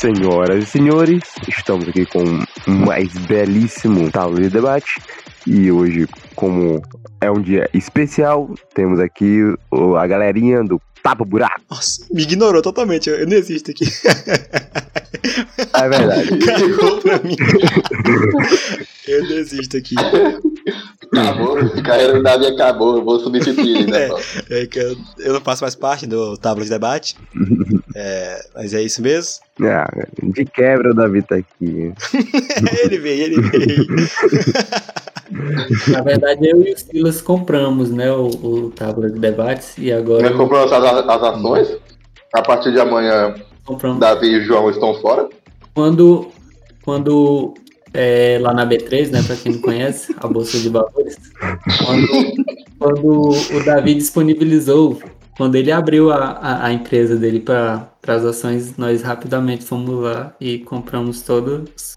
Senhoras e senhores, estamos aqui com um mais belíssimo tábua de debate e hoje, como é um dia especial, temos aqui o- a galerinha do Tapa Buraco. Nossa, me ignorou totalmente. Eu, eu não existo aqui. É verdade. Cagou pra mim. eu não existo aqui. Acabou, carreira do Davi acabou, eu vou substituir, né? É. É que eu, eu não faço mais parte do tábua de debate. É, mas é isso mesmo. Ah, de quebra o Davi tá aqui. ele veio, ele veio. Na verdade, eu e o Silas compramos, né, o, o Tábua de Debates e agora Nós compramos as, as ações. A partir de amanhã, compramos. Davi e João estão fora. Quando, quando é, lá na B3, né, para quem não conhece, a Bolsa de Valores, quando, quando o Davi disponibilizou, quando ele abriu a, a, a empresa dele para as ações, nós rapidamente fomos lá e compramos todas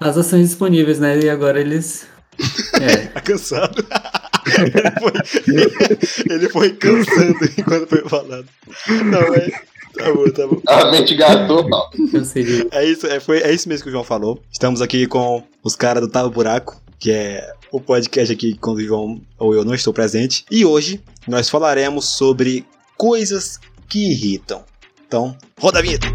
as ações disponíveis, né, e agora eles... É, Tá cansado. ele, foi, ele foi cansando enquanto foi falando. Não, é. Tá bom, tá bom. A mente cansei de... É isso, é, foi, é isso mesmo que o João falou. Estamos aqui com os caras do Tava Buraco, que é o podcast aqui quando o João ou eu não estou presente. E hoje nós falaremos sobre coisas que irritam. Então, roda a vinheta.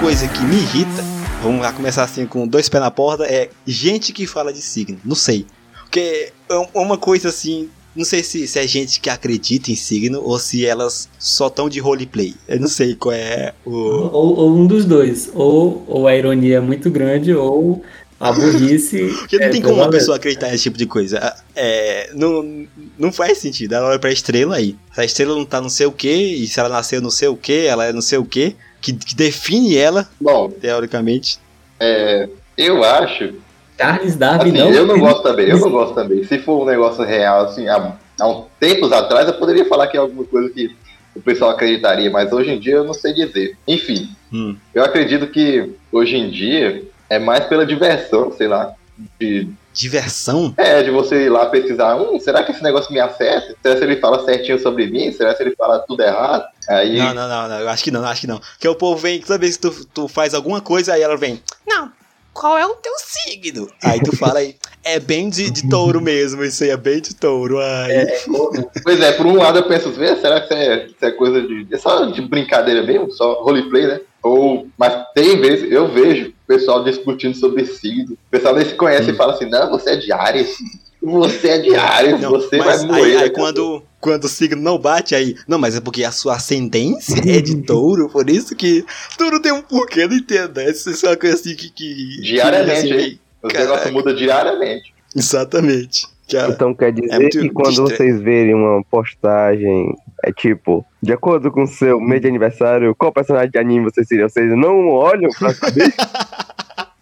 Coisa que me irrita, vamos lá começar assim com dois pés na porta, é gente que fala de signo. Não sei. Porque é um- uma coisa assim. Não sei se, se é gente que acredita em signo ou se elas só estão de roleplay. Eu não sei qual é o. Ou, ou um dos dois, ou, ou a ironia é muito grande, ou a burrice... Porque não é tem como uma pessoa acreditar nesse tipo de coisa. É, não, não faz sentido. Ela olha pra estrela aí. Se a estrela não tá não sei o que, e se ela nasceu não sei o que, ela é não sei o que, que, que define ela, Bom, teoricamente. é, eu acho. Charles Darwin Assim, não... eu não gosto também, eu não gosto também. Se for um negócio real, assim, há, há uns tempos atrás, eu poderia falar que é alguma coisa que o pessoal acreditaria, mas hoje em dia eu não sei dizer. Enfim, Hum. eu acredito que hoje em dia é mais pela diversão, sei lá. De, Diversão? é, de você ir lá pesquisar, hum, será que esse negócio me acerta? Será que ele fala certinho sobre mim? Será que ele fala tudo errado? Aí, Não, não, não, não, eu acho que não, acho que não. Porque o povo vem, toda vez que tu, tu faz alguma coisa, aí ela vem, não, qual é o teu signo? Aí tu fala aí, é bem de, de touro mesmo, isso aí é bem de touro. Ai. Pois é, por um lado eu penso, "Vê, será que isso é, isso é coisa de. É só de brincadeira mesmo? Só roleplay, né? Ou, mas tem vezes, eu vejo o pessoal discutindo sobre signo. O pessoal nem se conhece e fala assim, não, você é de Ares. Você é de Ares, Não, você mas vai morrer. aí, aí quando, quando o signo não bate, aí. Não, mas é porque a sua ascendência é de touro, por isso que tudo tem um porquê, não entendo. né? Isso é uma coisa assim que. que Diariamente, que, hein? O Caraca. negócio muda diariamente. Exatamente. Que a- Então quer dizer É que quando distra- vocês verem uma postagem, é tipo, de acordo com o seu mês de aniversário, qual personagem de anime você seria? Vocês não olham pra saber?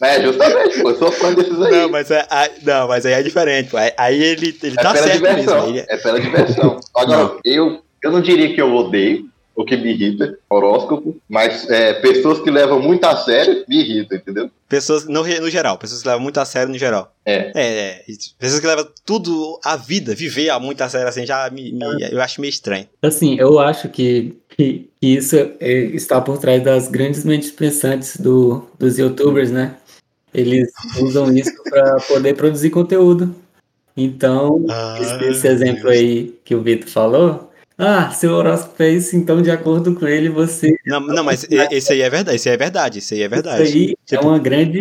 É, justamente, pô, eu sou fã desses aí. Não, mas, é, aí- não, mas aí é diferente. pô. Aí, aí ele, ele é tá certo mesmo. diversão. Aí ele- É pela diversão. Agora, Não. eu, eu não diria que eu odeio, o que me irrita, horóscopo, mas é, pessoas que levam muito a sério me irritam, entendeu? Pessoas, no, no geral, pessoas que levam muito a sério no geral. É. É, é, pessoas que levam tudo, a vida, viver a muito a sério assim, já me, me- eu acho meio estranho. Assim, eu acho que, que, que isso é, está por trás das grandes mentes pensantes do, dos youtubers, né? Eles usam isso para poder produzir conteúdo. Então, esse, esse exemplo aí que o Vitor falou, ah, seu horóscopo é isso, então de acordo com ele, você. Não, não, mas esse aí é verdade, esse aí é verdade, esse aí é verdade. Isso aí Tipo- é uma grande.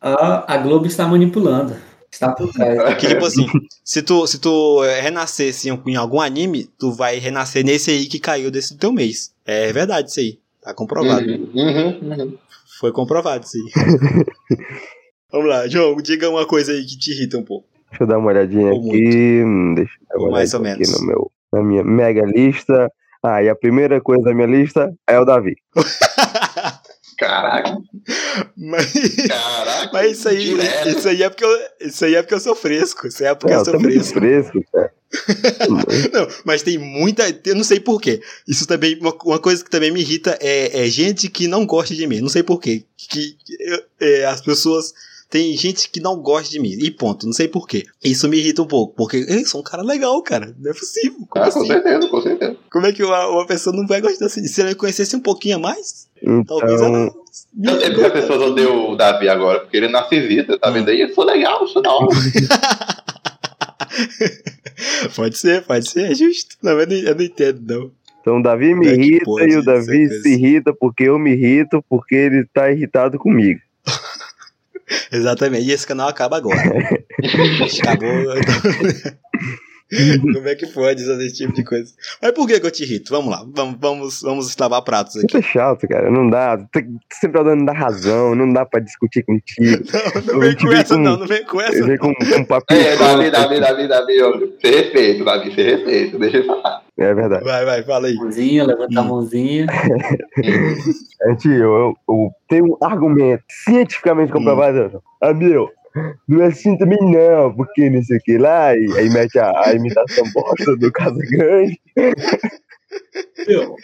A, a Globo está manipulando. Está por trás. Que tipo assim, se tu, se tu eh, renascesse em, em algum anime, tu vai renascer nesse aí que caiu desse teu mês. É verdade isso aí. Tá comprovado. Uhum, uhum, uhum. Foi comprovado isso aí. Vamos lá, João, diga uma coisa aí que te irrita um pouco. Deixa eu dar uma olhadinha Ou aqui. hum, Deixa eu dar uma Mais ou menos. no meu, na minha mega lista. Ah, e a primeira coisa da minha lista é o Davi. Caraca, Mas, caraca. mas isso aí, direto. isso aí é porque eu, isso aí é porque eu sou fresco. Isso aí é porque Não, eu sou fresco. fresco, cara. Não, mas tem muita. Eu não sei porquê. Isso também. Uma, uma coisa que também me irrita é, é gente que não gosta de mim. Não sei porquê. Que, que é, as pessoas tem gente que não gosta de mim. E ponto, não sei porquê. Isso me irrita um pouco, porque eu sou um cara legal, cara. Não é possível. Como, Ah, com assim? certeza, com certeza. Como é que uma, uma pessoa não vai gostar assim? Se ela me conhecesse um pouquinho a mais, talvez ela. Então, Eu sei porque as pessoas odeiam o Davi agora, porque ele é narcisista, tá vendo aí? Eu sou legal, eu sou da hora. pode ser, pode ser, é justo. Não, eu não, eu não entendo, não. então o Davi me é que irrita pode e o Davi se irrita porque eu me irrito porque ele tá irritado comigo. Exatamente. E esse canal acaba agora. Acabou. então- Como é que pode fazer esse tipo de coisa? Mas por que, que eu te irrito? Vamos lá, vamos, vamos, vamos lavar pratos aqui. Isso é chato, cara. Não dá. Tu sempre tá dando da razão, não dá pra discutir contigo. Não, não vem com essa, com- não, não vem com essa. Venho com, com um papinho. É, Davi. Davi, Davi, Davi, ó, sem respeito, Davi, sem respeito, deixa eu falar. É verdade. Vai, vai, fala aí. Mãozinha, levanta a Hum. mãozinha. Gente, eu, eu, eu tenho um argumento cientificamente comprovado. Amigo, não é assim também não, porque não sei o que lá, e aí mete a, a imitação bosta do Casa Grande. Meu,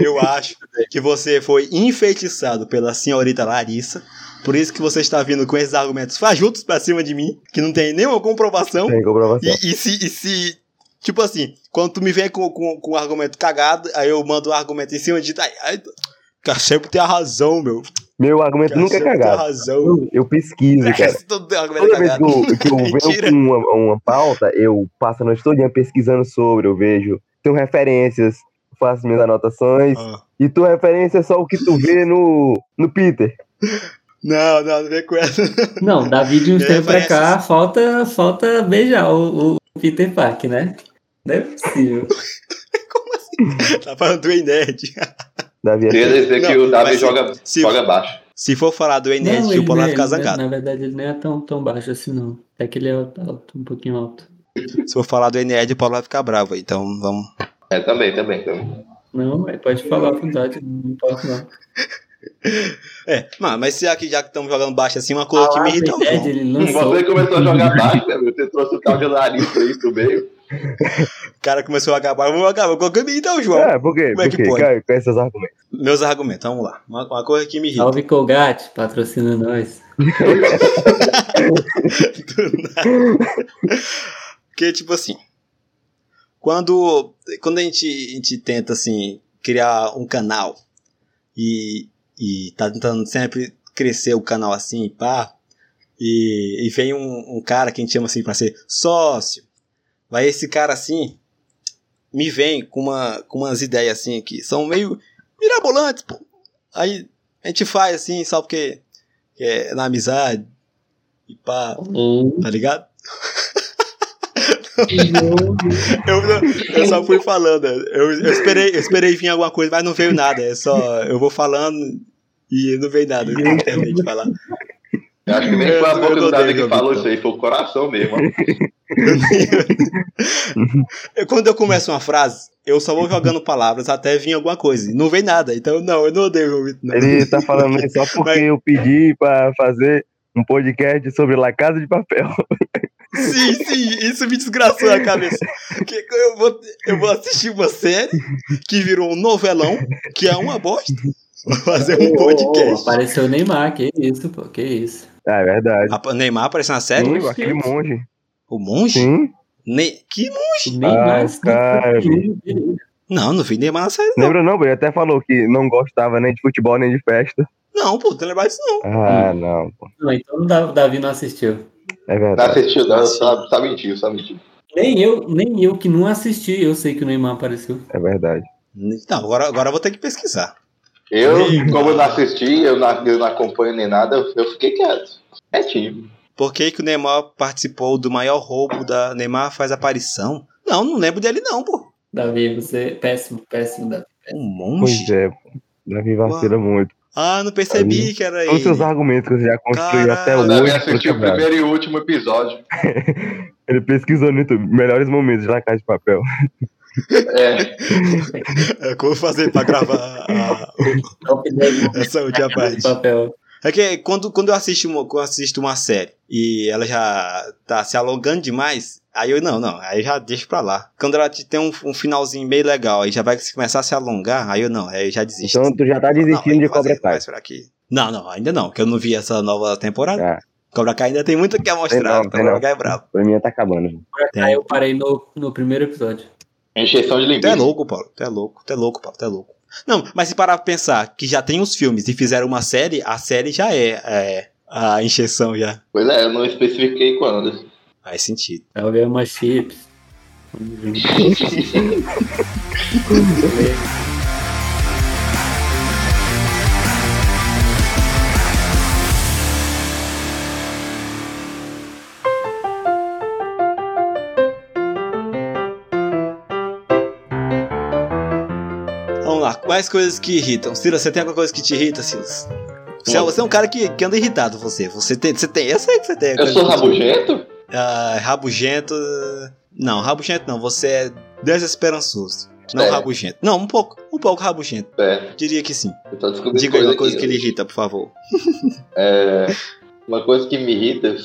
Eu acho que você foi enfeitiçado pela senhorita Larissa. Por isso que você está vindo com esses argumentos fajutos pra cima de mim, que não tem nenhuma comprovação. Tem comprovação. E, e se, e se, tipo assim, quando tu me vem com, com, com um argumento cagado, aí eu mando um argumento em cima de. Ai, cara sempre tem a razão, meu. Meu argumento Cara nunca é cagado. razão. Eu pesquiso, cara. Toda vez que eu, que eu com uma, uma pauta, eu passo a noite toda pesquisando sobre, eu vejo, tenho referências, faço minhas anotações, Ah. e tua referência é só o que tu vê no, no Peter. Não, não, não vem com essa. Não, Davi de uns É, tempos pra cá, falta, falta beijar o, o Peter Park, né? Não é possível. Tá falando do Enerd. Davi é Queria dizer que Não, o Davi joga, se- joga baixo. Se for falar do Enerd, Não, o Paulo vai não ficar não zangado. Na verdade, ele nem é tão, tão baixo assim, não. É que ele é alto, um pouquinho alto. Se for falar do Enerd, o Paulo vai ficar bravo. Então vamos. É, também, também, também. Não, pode falar à vontade, não importa não. É, mas, mas se aqui já que estamos jogando baixo assim, uma coisa que me irrita lançou. Você começou a jogar baixo, né, meu? Você trouxe o tal de Larissa aí pro meio. O cara começou a acabar, vamos acabar. É o João? É, por quê? Como é Por que quê? pode? Seus argumentos? Meus argumentos, vamos lá. Uma, uma coisa que me irrita. Salve Colgate, patrocina nós. Do nada. Porque, tipo assim, quando, quando a, gente, a gente tenta, assim, criar um canal e, e tá tentando sempre crescer o canal assim, pá, e, e vem um, um cara que a gente chama assim pra ser sócio, vai esse cara assim, me vem com, uma, com umas ideias assim que são meio mirabolantes, pô. Aí a gente faz assim, só porque que é na amizade e pá, tá ligado? Eu, eu só fui falando. Eu, eu esperei, eu esperei vir alguma coisa, mas não veio nada. É só. Eu vou falando e não veio nada. Eu não terminei de falar. Eu acho que nem foi a boca do Davi que falou isso aí, foi o coração mesmo. Eu- Quando eu começo uma frase, eu só vou jogando palavras até vir alguma coisa. Não vem nada. Então, não, eu não odeio o João Vitor, não. Ele tá falando isso só porque Mas- eu pedi pra fazer um podcast sobre La Casa de Papel. Sim, sim, isso me desgraçou a cabeça. Que eu, vou, eu vou assistir uma série que virou um novelão, que é uma bosta. Vou fazer um podcast. apareceu o Neymar, que isso, pô, que isso. Ah, é verdade. A Neymar apareceu na série? Sim, aquele monge. O monge? Sim. Ne... Que O Neymar, Ah, não- Não, vi Neymar na série, não. Lembra não, ele até falou que não gostava nem de futebol nem de festa. Não, pô, não lembrar disso não. Ah, não, pô. Não, então o Da- o Davi não assistiu. É Não verdade. assistiu, não, só, só mentiu, só mentiu. Nem eu, nem eu que não assisti, eu sei que o Neymar apareceu. É verdade. Não, agora, agora eu vou ter que pesquisar. Eu, como eu não assisti, eu não, eu não acompanho nem nada, eu, fiquei quieto. Quietinho. Por que, que o Neymar participou do maior roubo da. Neymar faz aparição? Não, não lembro dele, não, pô. Davi, você é péssimo, péssimo, Davi. Um Pois monge? é, pô. Davi vacila muito. Ah, não percebi que era Todos os seus ele. argumentos que você já construiu Caralho. até Eu hoje. devia foram assistir o primeiro e último episódio. Ele pesquisou no YouTube. Melhores momentos de Casa de Papel. É, É, Como eu vou fazer pra gravar a- Top 10 essa última de parte? papel. É que quando, quando eu assisto uma, quando eu assisto uma série e ela já tá se alongando demais, aí eu não, não, aí eu já deixo pra lá. Quando ela te- tem um, um finalzinho meio legal, aí já vai começar a se alongar, aí eu não, aí eu já desisto. Então tu já tá Não, desistindo aí de Cobra Kai. Não, não, ainda não, que eu não vi essa nova temporada. Ah, Cobra Kai ainda tem muito que mostrar. Tem não, então tem Cobra não. Kai é brabo. Pra mim tá acabando. Aí eu parei no, no primeiro episódio. Encheção de Tu é linguiça. louco, Paulo. Tu é louco. Tu é louco, Paulo. Tu é louco. Não, mas se parar pra pensar que já tem os filmes e fizeram uma série, a série já é, é a encheção já. Pois é, eu não especifiquei quando. Faz sentido. Vi umas chips. Vamos junto. Quais coisas que irritam? Silas, você tem alguma coisa que te irrita, Silas? Você, é- você é um cara que, que anda irritado, você. Você tem, você tem. Eu sei que você tem. Eu coisa sou rabugento? Ah, rabugento. Não, rabugento não. Você é desesperançoso. Não É. rabugento. Não, um pouco. Um pouco rabugento. É, Diria que sim. Diga aí uma coisa que lhe irrita, por favor. É, uma coisa que me irrita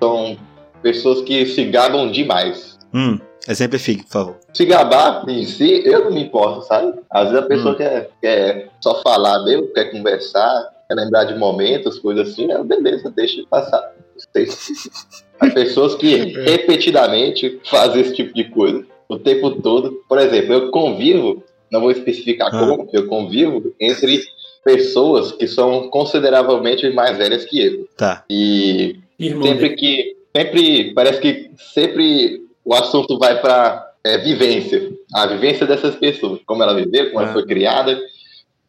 são pessoas que se gabam demais. Hum, exemplifique, por favor. Se gabar em si, eu não me importo, sabe? Às vezes a pessoa Hum. quer, quer só falar mesmo, quer conversar, quer lembrar de momentos, coisas assim, é beleza, deixa de passar. As pessoas que repetidamente fazem esse tipo de coisa o tempo todo. Por exemplo, eu convivo, não vou especificar Ah. como, eu convivo entre pessoas que são consideravelmente mais velhas que eu. Tá. E Irmão sempre dele. que sempre parece que sempre o assunto vai para vivência a vivência dessas pessoas como ela viveu como ela foi criada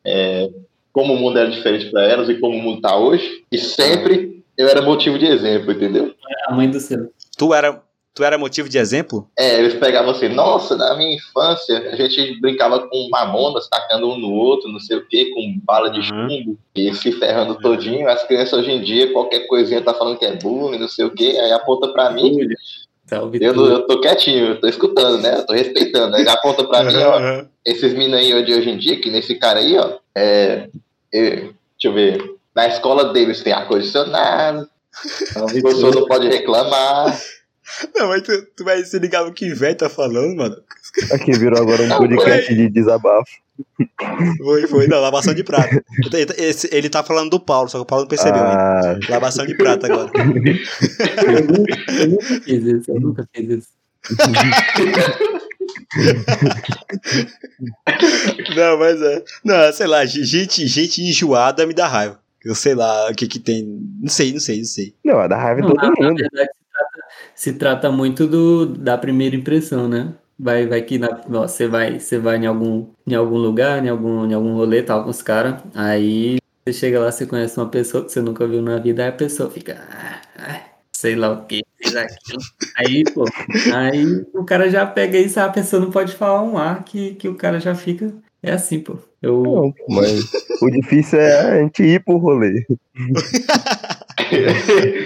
é, como o mundo era diferente para elas e como o mundo tá hoje e sempre eu era motivo de exemplo entendeu A mãe do seu. Tu era, tu era motivo de exemplo? é eles pegavam assim nossa na minha infância a gente brincava com mamonas tacando um no outro não sei o que com bala de Uhum. chumbo e se ferrando todinho as crianças hoje em dia qualquer coisinha tá falando que é bullying não sei o que aí aponta para mim Júlia. Salve Eu, tudo. eu tô quietinho, eu tô escutando, né? Eu tô respeitando. Aí aponta pra mim, ó, esses meninos aí de hoje em dia, que nesse cara aí, ó, é, é, deixa eu ver, na escola deles tem ar-condicionado, o professor não pode reclamar. Não, mas tu, tu vai se ligar no que velho tá falando, mano. Aqui virou agora um podcast de desabafo. Foi, foi, não, lavação de prata. Ele, esse- ele tá falando do Paulo, só que o Paulo não percebeu ainda. Ah, Lavação de prata agora. Eu nunca, eu nunca fiz isso, eu nunca fiz isso. Não, mas é. Não, sei lá, gente, gente enjoada me dá raiva. Eu sei lá o que que tem. Não sei, não sei, não sei. não, é da raiva Não, todo na, mundo. verdade, se trata, muito do, da primeira impressão, né? Vai, vai que na- ó, você vai, você vai em algum, em algum lugar, em algum, em algum rolê, tal, com os caras, aí você chega lá, você conhece uma pessoa que você nunca viu na vida, aí a pessoa fica, ah, ah, sei lá o que, fez aqui. Aí, pô, aí o cara já pega isso, a pessoa não pode falar um ar que, que o cara já fica. É assim, pô. Eu, Não, mas o difícil é a gente ir pro rolê.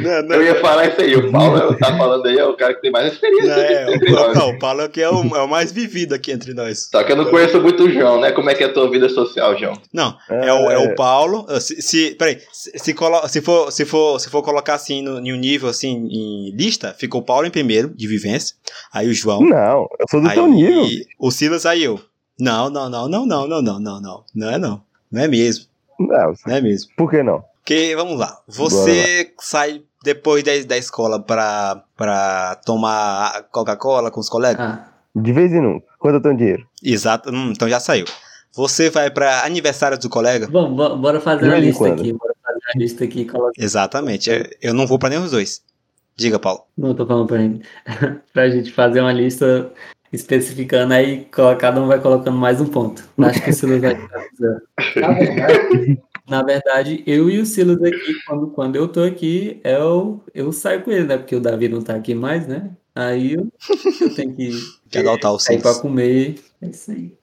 Não, não. Eu ia falar isso aí, o Paulo tá falando aí, é o cara que tem mais experiência Não, é, entre o, não, o Paulo é que é o, é o mais vivido aqui entre nós. Só que eu não conheço muito o João, né? Como é que é a tua vida social, João? Não, é o, é o Paulo. Se, se, peraí, se, se, colo- se, for, se, for, se for colocar assim no, em um nível assim em lista, fica o Paulo em primeiro, de vivência. Aí o João. Não, eu sou do aí teu nível. o Silas, aí eu. Não, não, não, não, não, não, não, não, não. Não é não. Não é mesmo. Não, Não é mesmo. por que não? Porque, vamos lá. Você sai depois da, da escola pra, pra tomar Coca-Cola com os colegas? ah, De vez em nunca. Quando eu tenho dinheiro? Exato. Hum, então já saiu. Você vai pra aniversário do colega? vamos, bo- bora fazer uma lista quando. aqui, bora fazer uma lista aqui, coloca Exatamente. Eu não vou pra nenhum dos dois. Diga, Paulo. Não, tô falando pra gente. pra gente fazer uma lista especificando aí, cada um vai colocando mais um ponto. Acho que o Silas vai. Na verdade, na verdade, eu e o Silas aqui, quando, quando eu tô aqui, eu, eu saio com ele, né? Porque o Davi não tá aqui mais, né? Aí eu, eu tenho que Que adotar o sair pra comer. É isso aí.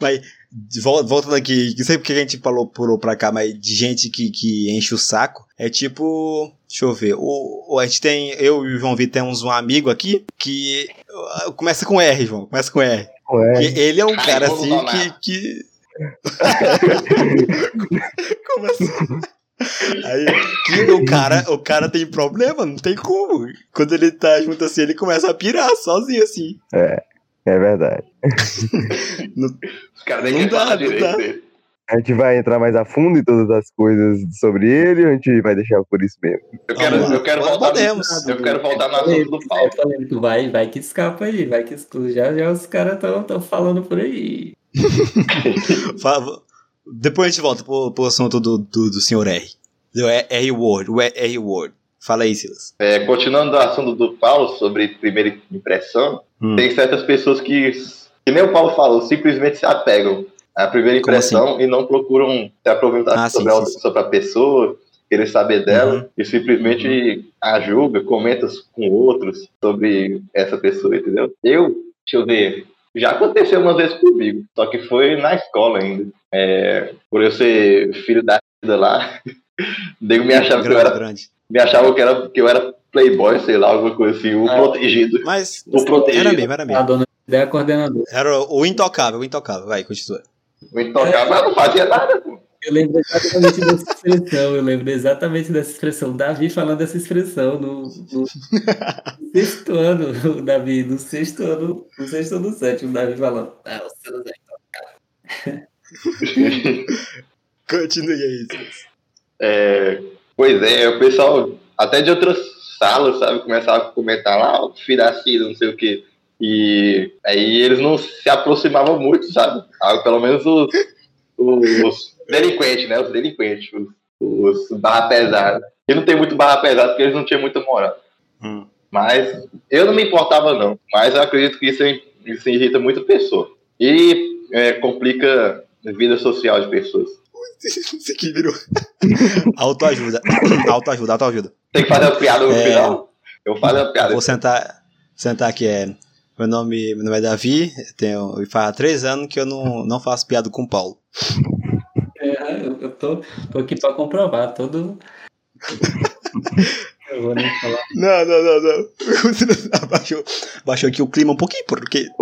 Mas, de vol- voltando aqui, não sei porque a gente falou pulou pra cá, mas de gente que, que enche o saco, é tipo. Deixa eu ver. O, o- a gente tem. Eu e o João Vitor temos um amigo aqui que. uh, Começa com R, João. Começa com R. Ué, ele é um Ai, cara assim que. que... como assim? Aí, que o cara, o cara tem problema, não tem como. Quando ele tá junto assim, ele começa a pirar sozinho assim. é verdade. Os caras nem dá, direito dá. dele. A gente vai entrar mais a fundo em todas as coisas sobre ele ou a gente vai deixar por isso mesmo? Eu quero, eu quero voltar podemos. No, eu quero voltar no assunto do. É polêmico, vai, vai que escapa aí, vai que escuta. Já, já os caras estão falando por aí. Depois a gente volta pro, pro assunto do, do, do senhor R. Do R Word, o R Word. Fala aí, Silas. É, continuando do assunto do Paulo sobre primeira impressão, Hum. tem certas pessoas que, que nem o Paulo falou, simplesmente se apegam à primeira Como impressão e não procuram se aproveitar Ah, sim, sobre, a, sim, sim. sobre a pessoa, querer saber dela Uhum. e simplesmente a julga, comenta com outros sobre essa pessoa, entendeu? Eu, deixa eu ver, já aconteceu umas vezes comigo, só que foi na escola ainda. É, por eu ser filho da vida lá, nego me achava que eu era grande. Me achavam que, era, que eu era playboy, sei lá, alguma coisa assim, o Ah. protegido. Mas O protegido. era mesmo, era A mesmo. dona é coordenadora. Era o intocável, o intocável. Vai, continua. O intocável, mas não fazia nada, pô. Eu lembro exatamente dessa expressão, eu lembro exatamente dessa expressão. Davi falando dessa expressão no, no sexto ano, o Davi, no sexto ano, no sexto ou no sétimo, o Davi falando. Ah, o Silas é Continue aí. É, pois é, o pessoal, até de outras salas, sabe, começava a comentar lá, o filho da Cida, não sei o quê. E aí eles não se aproximavam muito, sabe? Ah, pelo menos os, os delinquentes, né? Os delinquentes, os, os barra pesada. E não tem muito barra pesada porque eles não tinham muita moral. Hum. Mas eu não me importava, não. Mas eu acredito que isso, isso irrita muita pessoa. E é, complica a vida social de pessoas. Isso aqui virou. autoajuda. autoajuda, autoajuda. Tem que fazer uma piada no É. final? Eu faço uma piada. Vou sentar, sentar aqui. É, meu, nome, meu nome é Davi. Tenho, e faz três anos que eu não, não faço piada com o Paulo. É, eu, eu tô, tô aqui pra comprovar todo. eu vou nem falar. Não, não, não, não. Abaixou, abaixou aqui o clima um pouquinho, porque.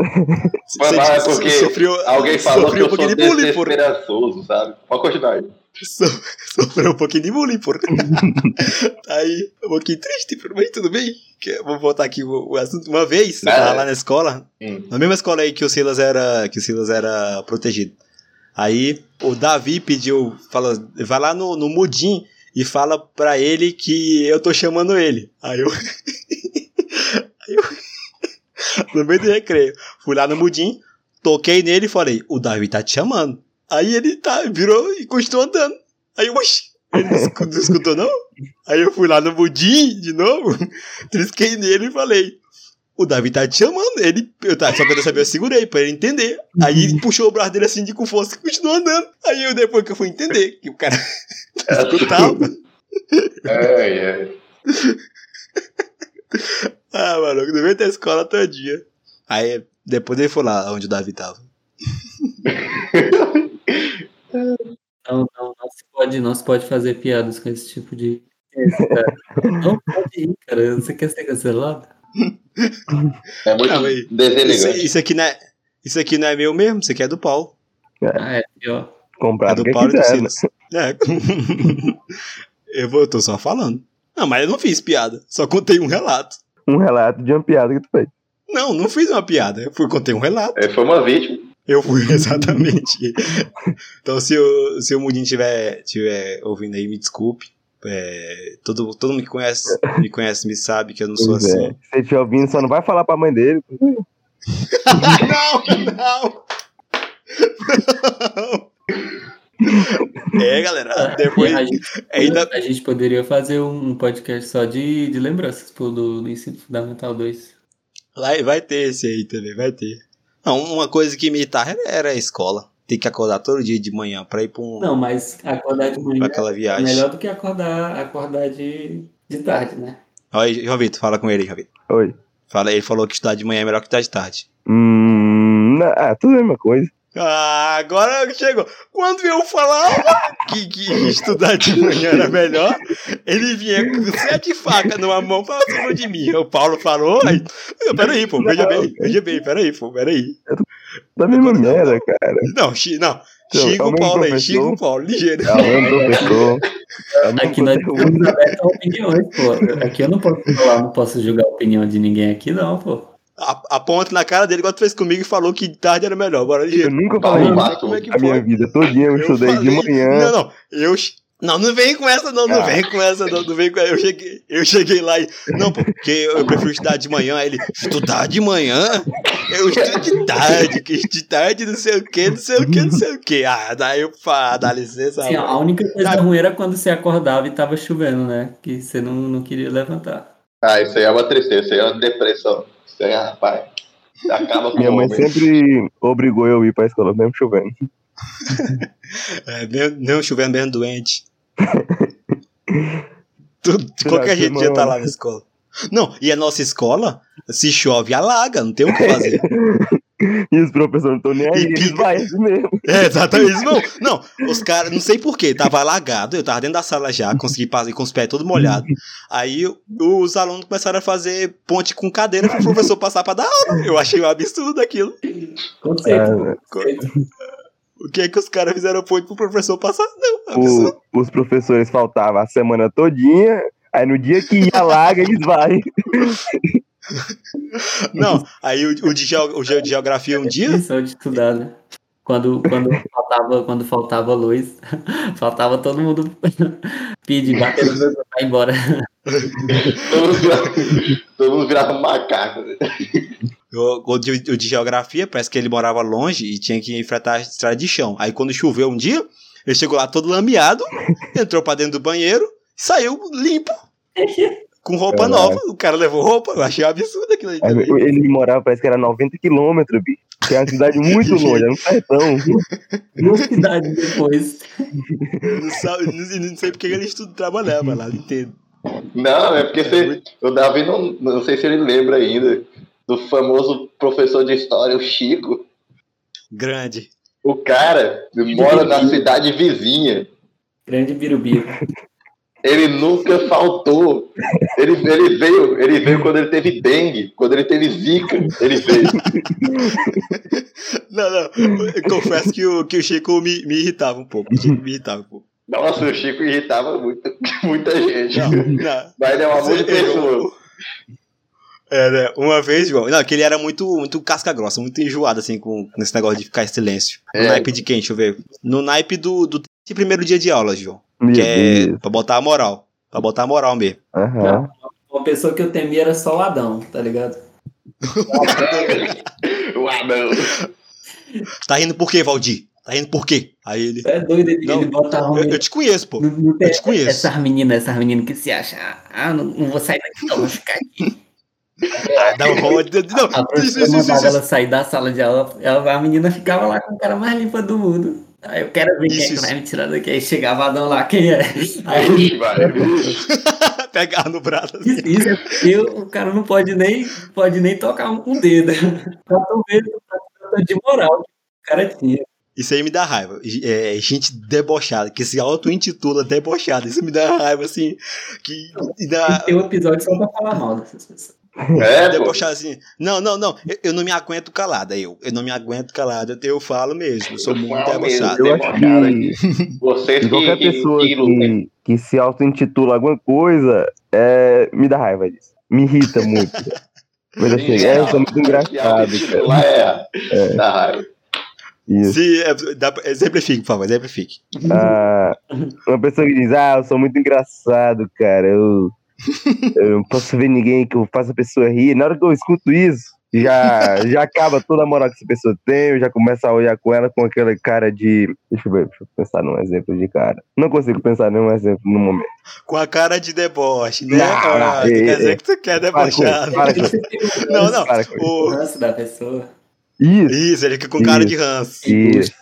É porque sofreu, Alguém falou que sofreu eu um pouquinho sou de bullying, por. sabe? Pode continuar aí. So- Sofreu um pouquinho de bullying, por. Aí, um pouquinho triste, por mas tudo bem. Que Vou voltar aqui o, o assunto. Uma vez, Ah, lá na escola, Hum. na mesma escola aí que o Silas era, que o Silas era protegido. Aí o Davi pediu, falou, vai lá no, no Mudim e fala pra ele que eu tô chamando ele. Aí eu. Aí eu no meio do recreio, fui lá no Mudim, toquei nele e falei, o Davi tá te chamando. Aí ele tá, virou e continuou andando. Aí eu, ele não escu- não escutou não? Aí eu fui lá no Mudim de novo, trisquei nele e falei, o Davi tá te chamando. Ele, eu, tá, só que eu vez eu segurei pra ele entender. Aí ele puxou o braço dele assim de com força e continuou andando. Aí eu depois que eu fui entender que o cara escutava. É, é. Ah, mano, eu devia ter a escola todinha. Aí depois ele foi lá onde o Davi tava. Não, não, não se pode, não se pode fazer piadas com esse tipo de. Não pode ir, cara. Você quer ser cancelado? É muito mas Isso, deselegante. isso aqui não é, isso aqui não é meu mesmo, isso aqui é do Paulo. Ah, é pior. É Comprar do Paulo e do quiser, né? É. eu, vou, eu tô só falando. Não, mas eu não fiz piada. Só contei um relato. Um relato de uma piada que tu fez. Não, não fiz uma piada. Eu fui, contei um relato. É, foi uma vítima. Eu fui, exatamente. então, se o, se o Mudinho estiver tiver ouvindo aí, me desculpe. É, todo, todo mundo que conhece, me conhece me sabe que eu não sou Pois assim. é. Se você estiver ouvindo, só não vai falar pra mãe dele. não, não! Não! É, galera, depois a, gente, ainda. a gente poderia fazer um podcast só de, de lembranças pô, do, do Ensino Fundamental 2. Vai, vai ter esse aí também, vai ter. Não, uma coisa que me irritava era a escola. Ter que acordar todo dia de manhã pra ir pra, um, Não, mas acordar de manhã pra aquela é viagem. melhor do que acordar, acordar de, de tarde, né? Olha aí, João Vitor, fala com ele aí, João Vitor. Oi. Fala, ele falou que estudar de manhã é melhor que estudar de tarde. Hum. não- Ah, tudo a mesma coisa. Ah, agora chegou. Quando eu falava que, que estudar de manhã era melhor, ele vinha com sete facas numa mão pra cima de mim. O Paulo falou, aí. Peraí, pô, veja bem, veja bem, peraí, pô, peraí. Da mesma merda, cara. Não, xi, não. Então, Xinga o Paulo aí, xinga o Paulo, ligeiro. É o mesmo professor. O mesmo Aqui nós estamos abertos a opiniões, pô. Aqui eu não posso falar, não posso julgar a opinião de ninguém aqui, não, pô. a- aponta na cara dele igual tu fez comigo e falou que de tarde era melhor. Bora de Eu nunca falei isso. Como é que A minha vida todinha eu estudei de falei- manhã. Não, não. Eu. Não, não vem com essa, não, não Ah. vem com essa, não, não vem com essa. Eu cheguei, eu cheguei lá e. Não, porque eu prefiro estudar de manhã. Aí ele, estudar de manhã? Eu estudo de tarde, que de tarde não sei o que, não sei o que, não sei o que. Ah, daí eu falo, dá licença. Assim, a única coisa Sabe? ruim era quando você acordava e tava chovendo, né? Que você não, não queria levantar. Ah, isso aí é uma tristeza, isso aí é uma depressão. Isso aí, rapaz, acaba com Minha mãe homem. sempre obrigou eu a ir pra escola, mesmo chovendo. É, mesmo, mesmo chovendo, mesmo doente. Tudo, qualquer ia estar semana. lá na escola. Não, e a nossa escola, se chove, alaga, não tem o que fazer. E os professores não estão nem aí, E eles vai assim mesmo. É, exatamente. Não, não, os caras, não sei porquê, tava alagado, eu tava dentro da sala já, consegui passar com os pés todo molhados. Aí os alunos começaram a fazer ponte com cadeira pro professor passar pra dar aula. Eu achei um absurdo aquilo. Conceito. É, conceito. O que é que os caras fizeram ponte pro professor passar? Não, o- os professores faltavam a semana todinha, aí no dia que ia larga, eles vai. Não, aí o, o de, geo- o de geografia um dia. Lição de estudar, né? Quando, quando, faltava, quando faltava luz, faltava todo mundo pedir, bater no meu vai embora. Todo mundo virava, todo mundo virava macaco. O, o de, o de geografia, parece que ele morava longe e tinha que enfrentar a estrada de chão. Aí quando choveu um dia, ele chegou lá todo lameado, entrou pra dentro do banheiro, saiu limpo. Com roupa Caraca. nova. O cara levou roupa. Eu achei um absurdo aquilo. Aí, também. ele morava, parece que era 90 quilômetros, bicho. Que é uma cidade muito longe, é um sertão. Uma cidade depois. Não, sabe- não- não sei porque ele estudo trabalhava lá, não entendo. Não, é porque você, o Davi não, não sei se ele lembra ainda do famoso professor de história, o Chico. Grande. O cara mora na cidade vizinha. Grande birubiru. Ele nunca faltou. Ele, ele veio, ele veio quando ele teve dengue, quando ele teve zika, ele veio. Não, não. Eu confesso que o, que o Chico me, me irritava um pouco. O Chico me irritava um pouco. Nossa, o Chico irritava muito, muita gente. Não, não. Mas ele é um amor de Eu- pessoa. É, né? Uma vez, João. Não, que ele era muito, muito casca grossa, muito enjoado, assim, com, esse negócio de ficar em silêncio. No É. naipe de quem? Deixa eu ver. No naipe do, do primeiro dia de aula, João. Meu Que é Deus. pra botar a moral. Pra botar a moral mesmo. Aham. Uma pessoa que eu temia era só o Adão, tá ligado? O Adão. Tá rindo por quê, Valdir? Tá rindo por quê? Aí ele. É doido, ele, Não, ele botava Eu, eu te conheço, pô. Não, não tem eu te conheço. Essas meninas, essas meninas que se acham, ah, não, não vou sair daqui, não, vou ficar aqui. Ah, dá um rolo de- Não, A professora isso, isso, isso. ela sair da sala de aula, ela- a menina ficava lá com o cara mais limpa do mundo. Aí eu quero ver quem é Isso, que isso. vai me tirar daqui. Aí chegava Adão lá, quem é? Aí vai. Pegar no braço. assim. isso, isso é porque o cara não pode nem, pode nem tocar um, dedo. Ver o tanto de moral o cara tinha. Isso aí me dá raiva. É, gente debochada, que se auto-intitula debochada. Isso me dá raiva, assim. Que dá, Tem um episódio só pra falar mal dessas pessoas. É, debochar assim. Não, não, não. Eu, eu não me aguento calado. Eu, eu não me aguento calado. Eu, eu falo mesmo. Eu sou Eu muito debochado. Eu acho que Vocês que, qualquer que, pessoa que que, que se auto-intitula alguma coisa, é, me dá raiva disso. Me irrita muito. Mas assim, é, eu sou muito engraçado, cara. Lá é. Dá raiva. Isso. Se, é, dá, exemplifique, por favor, exemplifique. Ah, uma pessoa que diz, ah, eu sou muito engraçado, cara. Eu, eu não posso ver ninguém que eu faça a pessoa rir. Na hora que eu escuto isso, já, já acaba toda a moral que essa pessoa tem. Eu já começo a olhar com ela com aquela cara de. Deixa eu ver, deixa eu pensar num exemplo de cara. Não consigo pensar nenhum exemplo no momento. Com a cara de deboche, né? Não, Ah, não, é, quer dizer é. que tu quer Para com isso, debochar. para com isso. Não, não. Para isso. O O, lance da pessoa. Isso, isso, ele fica com cara de ranço. isso.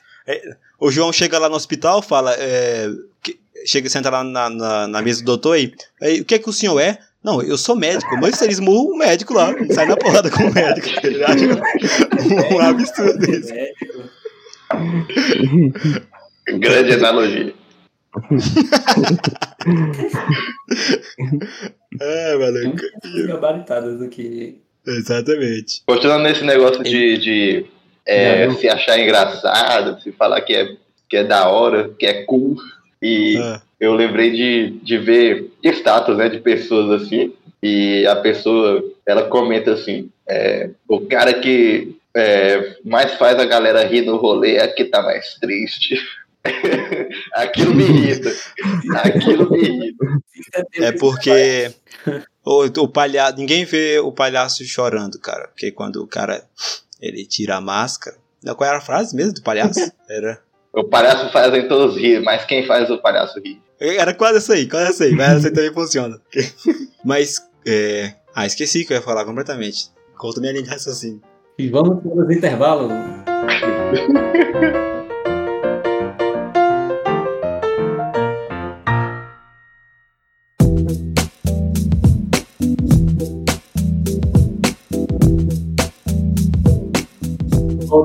O João chega lá no hospital, fala, é, que- chega e senta lá na, na, na mesa do doutor aí, aí, o que é que o senhor é? Não, eu sou médico, mas eles murram o médico lá, sai na porrada com o médico. Ele acha um absurdo isso. É, Grande analogia. É, maluco. Tem gabaritadas aqui. Exatamente. Continuando nesse negócio de, de é, se achar engraçado, se falar que é, que é da hora, que é cool. E Ah, eu lembrei de, de ver status né, de pessoas assim, e a pessoa, ela comenta assim, é, o cara que é, mais faz a galera rir no rolê é que tá mais triste. Aquilo me irrita. Aquilo me irrita. É porque o, o palhaço, ninguém vê o palhaço chorando, cara. Porque quando o cara ele tira a máscara. Qual era a frase mesmo do palhaço? Era. O palhaço faz todos rir, mas quem faz o palhaço rir? Era quase isso aí, quase isso aí. Mas essa aí também funciona. mas, é... Ah, esqueci que eu ia falar completamente. Conta minha linha de raciocínio. E vamos para os intervalos.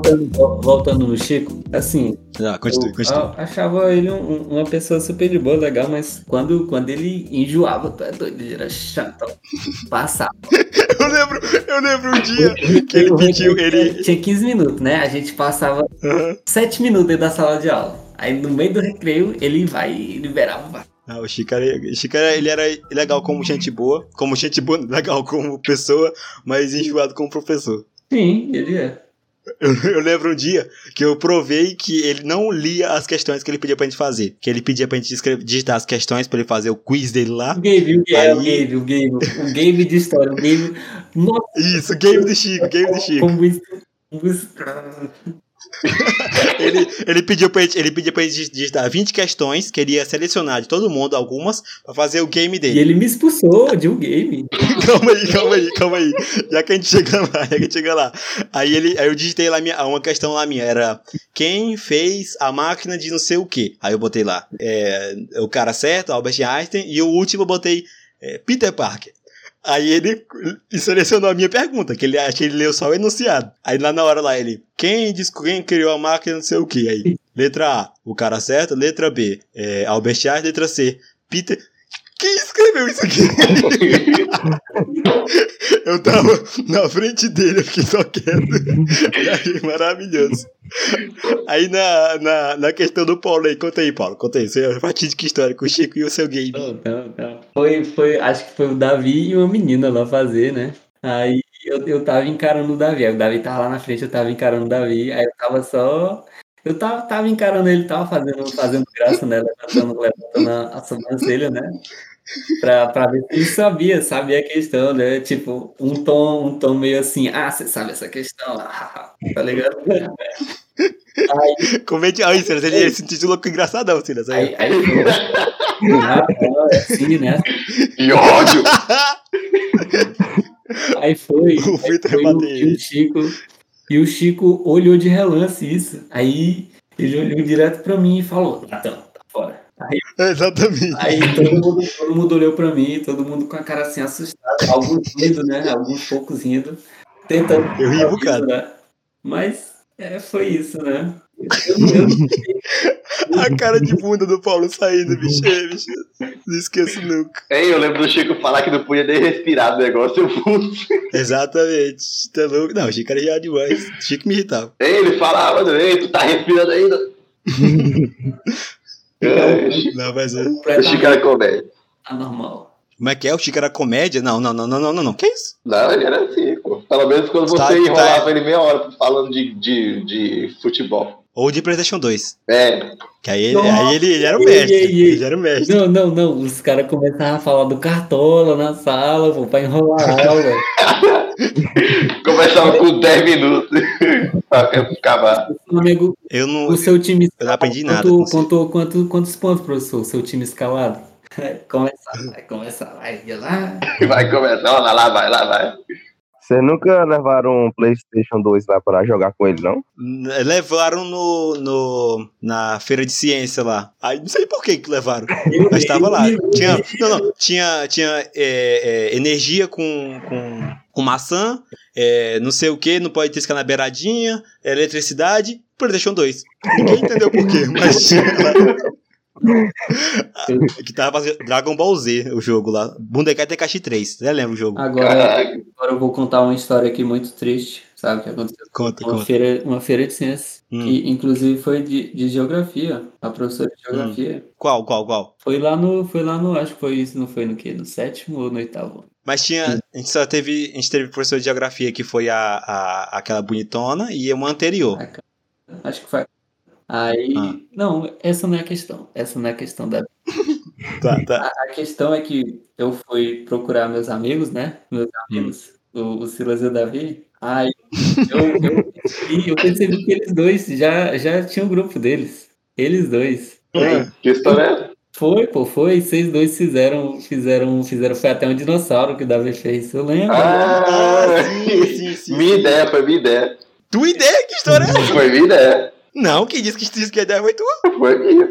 voltando, voltando no Chico, assim. Ah, continue, eu, continue. achava ele um- uma pessoa super de boa, legal, mas quando, quando ele enjoava, tu é doido, ele era chato. Passava. Eu lembro, eu lembro um dia que ele pediu, ele. Tinha 15 minutos, né? A gente passava Aham. 7 minutos dentro da sala de aula. Aí no meio do recreio ele vai e liberava. Ah, o Chico, era, Chico era, ele era legal como gente boa, como gente boa, legal como pessoa, mas enjoado como professor. Sim, ele é. Eu, eu lembro um dia que eu provei que ele não lia as questões que ele pedia pra gente fazer. Que ele pedia pra gente escrever, digitar as questões pra ele fazer o quiz dele lá. O game, o game, Aí- o game, o game, o game de história, o game. Nossa, Isso, game do Chico, game do Chico. como isso. Ele, ele, pediu pra gente, ele pediu pra gente digitar 20 questões, queria selecionar de todo mundo algumas pra fazer o game E dele. ele me expulsou de um game. Calma aí, calma aí, calma aí. Já que a gente chega lá, já que a gente chega lá. Aí, ele, aí eu digitei lá minha, uma questão lá minha, era quem fez a máquina de não sei o que. Aí eu botei lá é, o cara certo, Albert Einstein, e o último eu botei é, Peter Parker. Aí ele selecionou a minha pergunta, que ele acha que ele leu só o enunciado. Aí lá na hora lá ele, quem, quem criou a máquina não sei o que. Aí, letra A, o cara certo, letra B, é, Albert Einstein, letra C, Peter... Quem escreveu isso aqui? Eu tava na frente dele, eu fiquei só quieto. Eu achei maravilhoso. Aí na, na, na questão do Paulo aí, conta aí, Paulo, conta aí. Você é fatídica história com o Chico e o seu game. Não, não, não. Foi, foi, acho que foi o Davi e uma menina lá fazer, né? Aí eu, eu tava encarando o Davi. Aí o Davi tava lá na frente, eu tava encarando o Davi. Aí eu tava só. Eu tava, tava encarando ele, tava fazendo, fazendo graça, né? Levantando, levantando a, a sobrancelha, né? Pra, pra ver se ele sabia, sabia a questão, né? Tipo, um tom, um tom meio assim, ah, você sabe essa questão, tá ligado? Aí, Comente aí, Silas. Ele, ele se intitulou com engraçadão, Silas. Aí. aí, aí ah, não, é assim, né? Que ódio! Aí foi, O aí foi o, rebateu e o. Chico, e o Chico olhou de relance isso. Aí ele olhou direto pra mim e falou, Natão, tá fora. Aí, Exatamente. aí todo, mundo, todo mundo olhou pra mim, todo mundo com a cara assim assustado, alguns rindo, né? Alguns poucos rindo, tentando. Eu ri um bocado. né? Mas é, foi isso, né? A cara de bunda do Paulo saindo, bicho. bicho. Não esqueço nunca. Hein, eu lembro do Chico falar que não podia nem respirar do negócio. Exatamente. Tá louco? Não, o Chico era já demais. O Chico me irritava. Hein, ele falava, mano, ei, tu tá respirando ainda? Não, mas. é- o Chico era comédia. anormal. Como é que é? O Chico era comédia? Não, não, não, não, não, não, não. Que isso? Não, ele era assim, pô. Pelo menos quando você Tá- tá- enrolava ele meia hora falando de, de, de futebol. Ou de PlayStation 2. É, Que aí, Nossa, aí ele, ele era o mestre. ei, ei. Ele era o mestre. Não, não, não. Os caras começaram a falar do cartola na sala, pô, pra enrolar a aula. começava com 10 minutos pra acabar. Amigo, Eu não. o seu time Eu não aprendi nada Quanto, quanto, quanto, quantos pontos, professor? O seu time escalado? Vai começar, vai começar, vai lá. Vai começar, olha lá, vai, lá, vai. Vocês nunca levaram um PlayStation 2 lá pra jogar com ele, não? Levaram no, no, na feira de ciência lá. Aí não sei por que que levaram. Mas tava lá. Tinha, não, não, tinha, tinha é, é, energia com, com, com maçã, é, não sei o que, não pode ter na beiradinha, eletricidade, PlayStation 2. Ninguém entendeu por quê, mas tinha lá. que tava fazendo Dragon Ball Z, o jogo lá. Bundekai Tekashi 3. Você lembra o jogo? Agora, agora eu vou contar uma história aqui muito triste, sabe? Que aconteceu Conta, uma conta. feira, uma feira de ciências, Hum. que inclusive foi de, de geografia, a professora de geografia. Qual, qual, qual? Foi lá no, foi lá no, acho que foi isso, não foi no quê? No sétimo ou no oitavo? Mas tinha. A gente só teve. A gente teve professor de geografia que foi a, a, aquela bonitona e uma anterior. Acho que foi. Aí. Ah. Não, essa não é a questão. Essa não é a questão da. Tá, tá. A, a questão é que eu fui procurar meus amigos, né? Meus amigos, o, o Silas e o Davi. Aí eu, eu, percebi, eu percebi que eles dois já, já tinham um grupo deles. Eles dois. Hum, que história é essa? Foi, pô, foi. Vocês dois fizeram, fizeram, fizeram. Foi até um dinossauro que o Davi fez, eu lembro. Ah, sim, sim, sim, minha ideia, foi minha ideia. Tua ideia? Que história é essa? Foi minha ideia. Não, quem disse que disse que a ideia foi tua? Foi minha.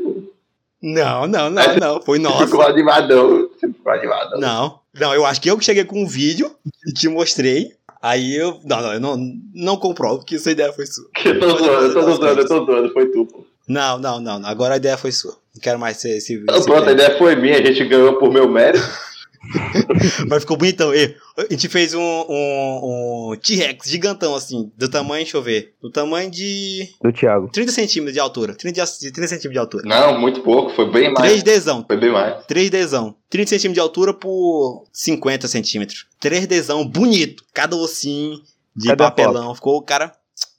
Não, não, não, não. Foi nossa. ficou animadão. Ficou animadão. Não, não, eu acho que eu que cheguei com um vídeo e te mostrei. Aí eu. Não, não, eu não, não comprovo que essa ideia foi sua. Eu tô zoando, eu tô zoando, eu tô zoando, foi tu, pô. Não, não, não. Agora a ideia foi sua. Não quero mais ser esse. Então, esse pronto, a ideia foi minha, a gente ganhou por meu mérito. Mas ficou bonitão. E a gente fez um, um, um T-Rex gigantão, assim, do tamanho, deixa eu ver. Do tamanho de Do Thiago. 30 centímetros de altura. 30, de- 30 centímetros de altura. Não, muito pouco, foi bem mais. 3Dzão. Foi bem mais. 3Dzão. 30 centímetros de altura por 50 centímetros. 3Dzão bonito. Cada ossinho de Cadê papelão. Ficou o cara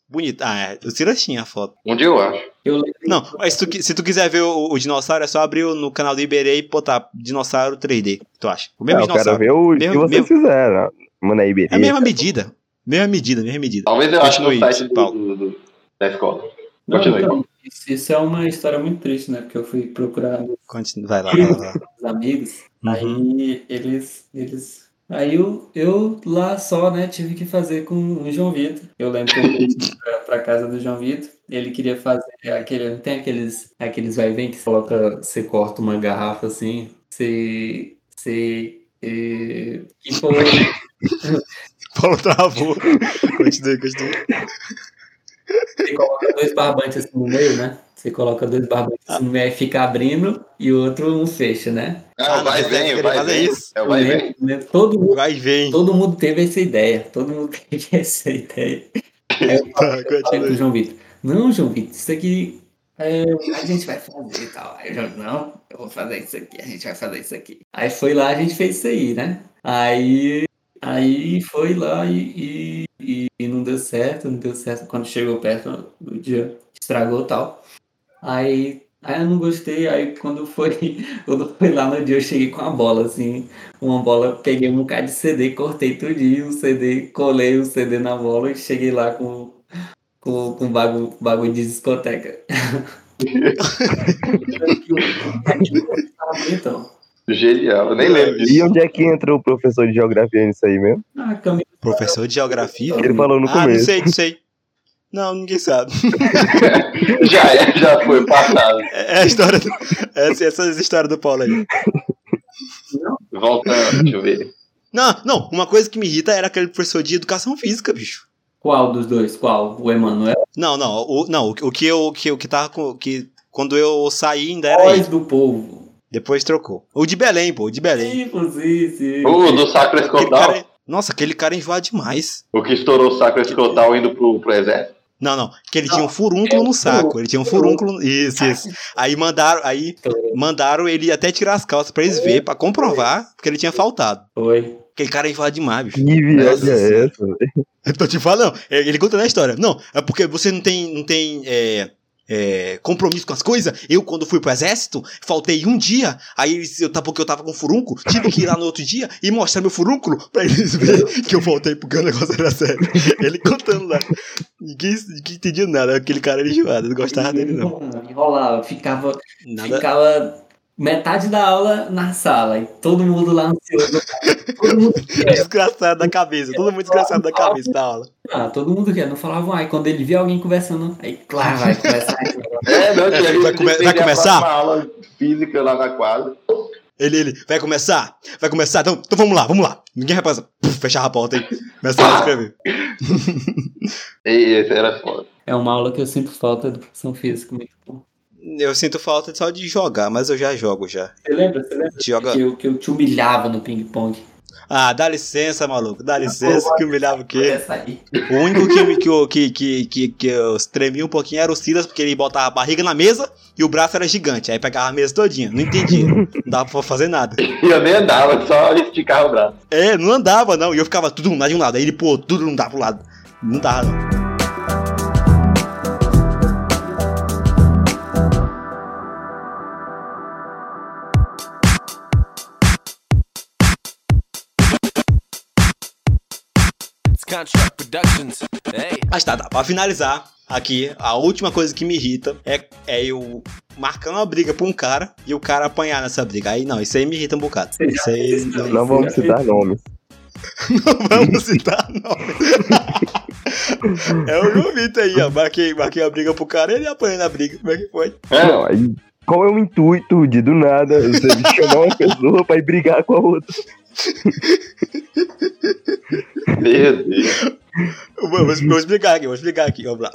bonito. Ah, é. O Silas tinha a foto. Dia eu acho. Eu. Não, mas se tu, se tu quiser ver o, o dinossauro, é só abrir o- no canal do Iberê e botar dinossauro 3D. Tu acha? O mesmo Não, eu quero dinossauro. ver o Mesmo- que vocês mesmo- fizeram. Mano, aí, É a mesma medida. Mesma medida, mesma medida. Talvez eu ache no site do, do- do- da escola. Não, Continue. então, isso, isso é uma história muito triste, né? Porque eu fui procurar Continua, vai lá, vai lá. vai lá. os amigos, Uhum. aí eles, eles. Aí eu, eu lá só, né, tive que fazer com o João Vitor. Eu lembro que eu fui pra, pra casa do João Vitor, ele queria fazer aquele. Não tem aqueles, aqueles vai e vem que você coloca, você corta uma garrafa assim, você. Você. eh, E foi. Paulo travou. continue, continue. Você coloca dois barbantes assim no meio, né? Você coloca dois barbantes assim no meio, aí fica abrindo e o outro não fecha, né? Ah, Ah, vai vem, vai fazer vem. isso. É o Eu vai vem. lembro, lembro, todo mundo Vai vem. Todo mundo teve essa ideia. Todo mundo teve essa ideia. Aí eu Tá, falei, eu pro. João Vitor, não, João Vitor, isso aqui é, a gente vai fazer e tal. Aí o João, não, eu vou fazer isso aqui, a gente vai fazer isso aqui. Aí foi lá, a gente fez isso aí, né? Aí, aí foi lá e, e, e não deu certo, não deu certo. Quando chegou perto do dia, estragou e tal. Aí, aí eu não gostei, aí quando foi, quando foi lá no dia, eu cheguei com a bola, assim, uma bola, peguei um bocado de CD, cortei tudinho, o CD, colei o CD na bola e cheguei lá com, com, com bagulho, bagulho de discoteca. então, Genial, eu nem lembro E disso. onde é que entra o professor de geografia nisso aí mesmo? a camisa Professor de geografia? Ele falou no Ah, não começo. sei, não sei. Não, ninguém sabe. Já é, já foi passado. É a história. Do... Essa, essa é a história do Paulo aí. Voltando, deixa eu ver. Não, não, uma coisa que me irrita era aquele professor de educação física, bicho. Qual dos dois? Qual? O Emanuel? Não, não, o, não, o, que eu, o que, o que tava com. Que, quando eu saí ainda era Voz ele. do povo. Depois trocou. O de Belém, pô, o de Belém. Sim, sim, sim. O do sacro escotal, cara, nossa, aquele cara enjoa demais. o que estourou o sacro escotal indo pro, pro exército. Não, não, que ele tinha um furúnculo no saco. Ele tinha um furúnculo. Isso, isso. Aí mandaram, aí mandaram ele até tirar as calças pra eles verem, pra comprovar, porque ele tinha faltado. Foi. Aquele cara enjoa demais, bicho. Que viagem é essa? velho? Eu tô te falando, é, ele conta na história. Não, é porque você não tem, não tem é, é, compromisso com as coisas. Eu, quando fui pro exército, faltei um dia. Aí eu, tava- porque eu tava com furúnculo, tive que ir lá no outro dia e mostrar meu furúnculo pra eles verem que eu voltei porque o negócio era sério. Ele contando lá. Ninguém, ninguém entendia nada. Aquele cara era enjoado, eu não gostava dele, não. Enrolava, ficava, Nada. ficava metade da aula na sala e todo mundo lá ansioso. Todo mundo quer. Desgraçado da cabeça, todo mundo desgraçado da cabeça da aula. Ah, todo mundo quer. Não falavam, ai, quando ele via alguém conversando, aí, claro, vai começar. É, não, gente Vai come- vai começar? próxima aula física lá na quadra. Ele, ele, vai começar? Vai começar? Então, então vamos lá, vamos lá. Ninguém vai passar. Puf, fechava a porta aí. Começava a escrever. E esse era foda. É uma aula que eu sinto falta de educação física. Muito bom. Eu sinto falta só de jogar, mas eu já jogo já. Você lembra? Você lembra Joga. que eu, que eu te humilhava no ping-pong? Ah, dá licença, maluco. Dá licença, que humilhava o quê? O único que, que, eu- que, que, que, que eu tremia um pouquinho era o Silas, porque ele botava a barriga na mesa e o braço era gigante. Aí pegava a mesa todinha. Não entendia. Não dava pra fazer nada. E eu nem andava, só esticava o braço. É, não andava, não. E eu ficava tudo lá de um lado. Aí ele, pô, tudo não dá pro lado. Não dava, não. Mas tá, tá. Pra finalizar, aqui, a última coisa que me irrita é, é eu marcar uma briga pra um cara e o cara apanhar nessa briga. Aí não, isso aí me irrita um bocado. Isso aí não, Não vamos citar nomes. não vamos citar nome. É o João Vitor aí, ó. Marquei, marquei a briga pro cara e ele apanha na briga. Como é que foi? É, Não, aí, qual é o intuito de do nada você chamar uma pessoa pra ir brigar com a outra? Meu Deus. Eu vou, vou- explicar aqui, vou explicar aqui, vamos lá.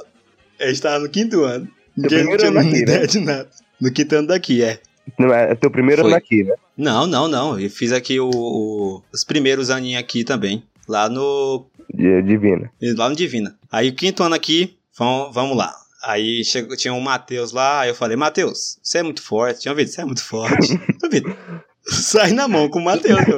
A gente tava no quinto ano. Ninguém não primeiro tinha ano aqui, ideia né? de nada. No quinto ano daqui, é. Não, é teu primeiro Foi. ano aqui, né? Não, não, não. Eu fiz aqui o, o- os primeiros aninhos aqui também. Lá no. De, divina. Lá no Divina. Aí o quinto ano aqui, vamos, vamos lá. Aí chegou, tinha um Matheus lá, aí eu falei, Matheus, você é muito forte. Tinha ouvido, você é muito forte. Vitor, sai na mão com o Matheus.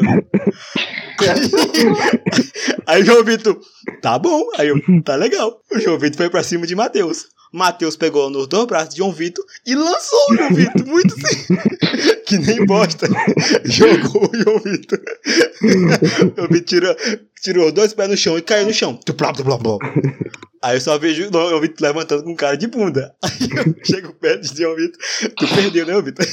Aí o João Vitor, tá bom. Aí eu, tá legal. O João Vitor foi pra cima de Matheus. Matheus pegou nos dois braços de João Vitor e lançou o João Vitor, muito assim. que nem bosta. Jogou o João Vitor. João Vitor tirou, tirou dois pés no chão e caiu no chão. Tuplá, tuplá, tuplá. Aí eu só vejo o João Vitor levantando com cara de bunda. Aí eu chego perto de João Vitor. Tu perdeu, né, João Vitor?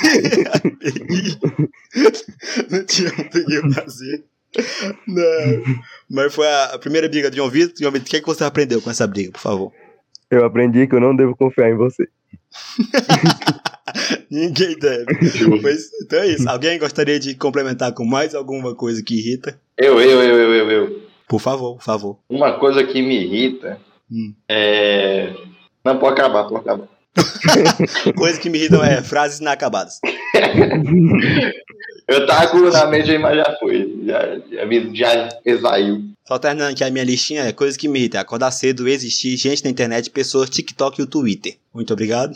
Não tinha muito o que fazer. Não. Mas foi a primeira briga de João Vitor. João Vitor, o que, é que você aprendeu com essa briga, por favor? Eu aprendi que eu não devo confiar em você. Ninguém deve. Mas, então é isso. Alguém gostaria de complementar com mais alguma coisa que irrita? Eu, eu, eu, eu, eu, eu. Por favor, por favor. Uma coisa que me irrita Hum. é. Não, pode acabar, pode acabar. Coisa que me irritam é frases inacabadas. Eu tava com na mente aí, mas já foi. Já, já, já exaiu. Só terminando aqui a minha listinha, é coisa que me irrita. é Acordar cedo, existir gente na internet, pessoas, TikTok e o Twitter. Muito obrigado.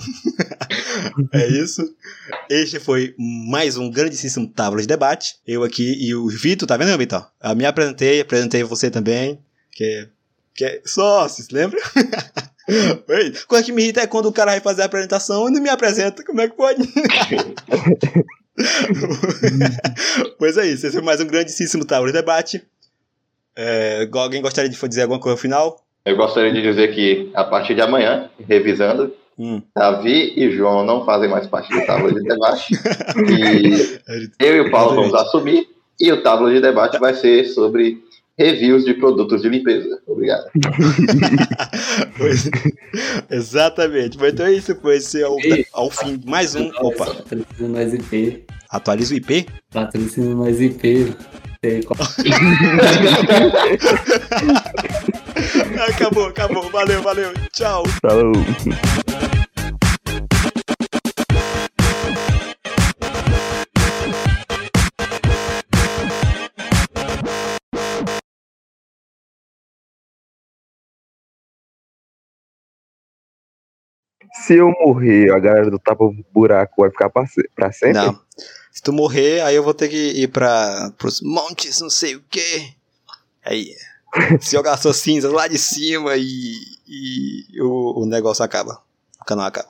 é isso. Este foi mais um grandíssimo Tábua de Debate. Eu aqui e o Vitor, tá vendo, Vitor? Eu me apresentei, apresentei você também. Que, que é sócios, lembra? Oi, Coisa que me irrita é quando o cara vai fazer a apresentação e não me apresenta. Como é que pode? pois é isso. Esse foi mais um grandíssimo de Debate. É, alguém gostaria de dizer alguma coisa no final? Eu gostaria de dizer que a partir de amanhã, revisando, Hum. Davi e João não fazem mais parte do Tábua de Debate. e eu e o Paulo vamos assumir. E o Tábua de Debate vai ser sobre reviews de produtos de limpeza. Obrigado. Pois- exatamente. Mas então é isso, foi esse ao, E- ao fim de mais um. Opa, Patrocínio mais IP. atualiza o IP? Patrocínio mais IP. Acabou, acabou. Valeu, valeu. Tchau. Falou. Se eu morrer, a galera do tapa buraco vai ficar pra, pra sempre? Não. Se tu morrer, aí eu vou ter que ir pra, pros montes, não sei o quê. Aí. Se jogar suas cinzas lá de cima e, e o, o negócio acaba. O canal acaba.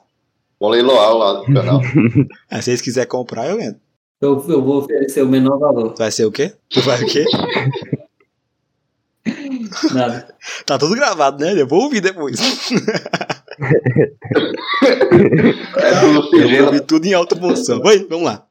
Vou leiloar lá do canal. Aí se vocês quiserem comprar, eu entro. Eu, eu vou oferecer o menor valor. Vai ser o quê? Tu vai o quê? Nada. Tá tudo gravado, né? Eu vou ouvir depois. É Eu ouvir tudo em alta posição. Vai, vamos lá.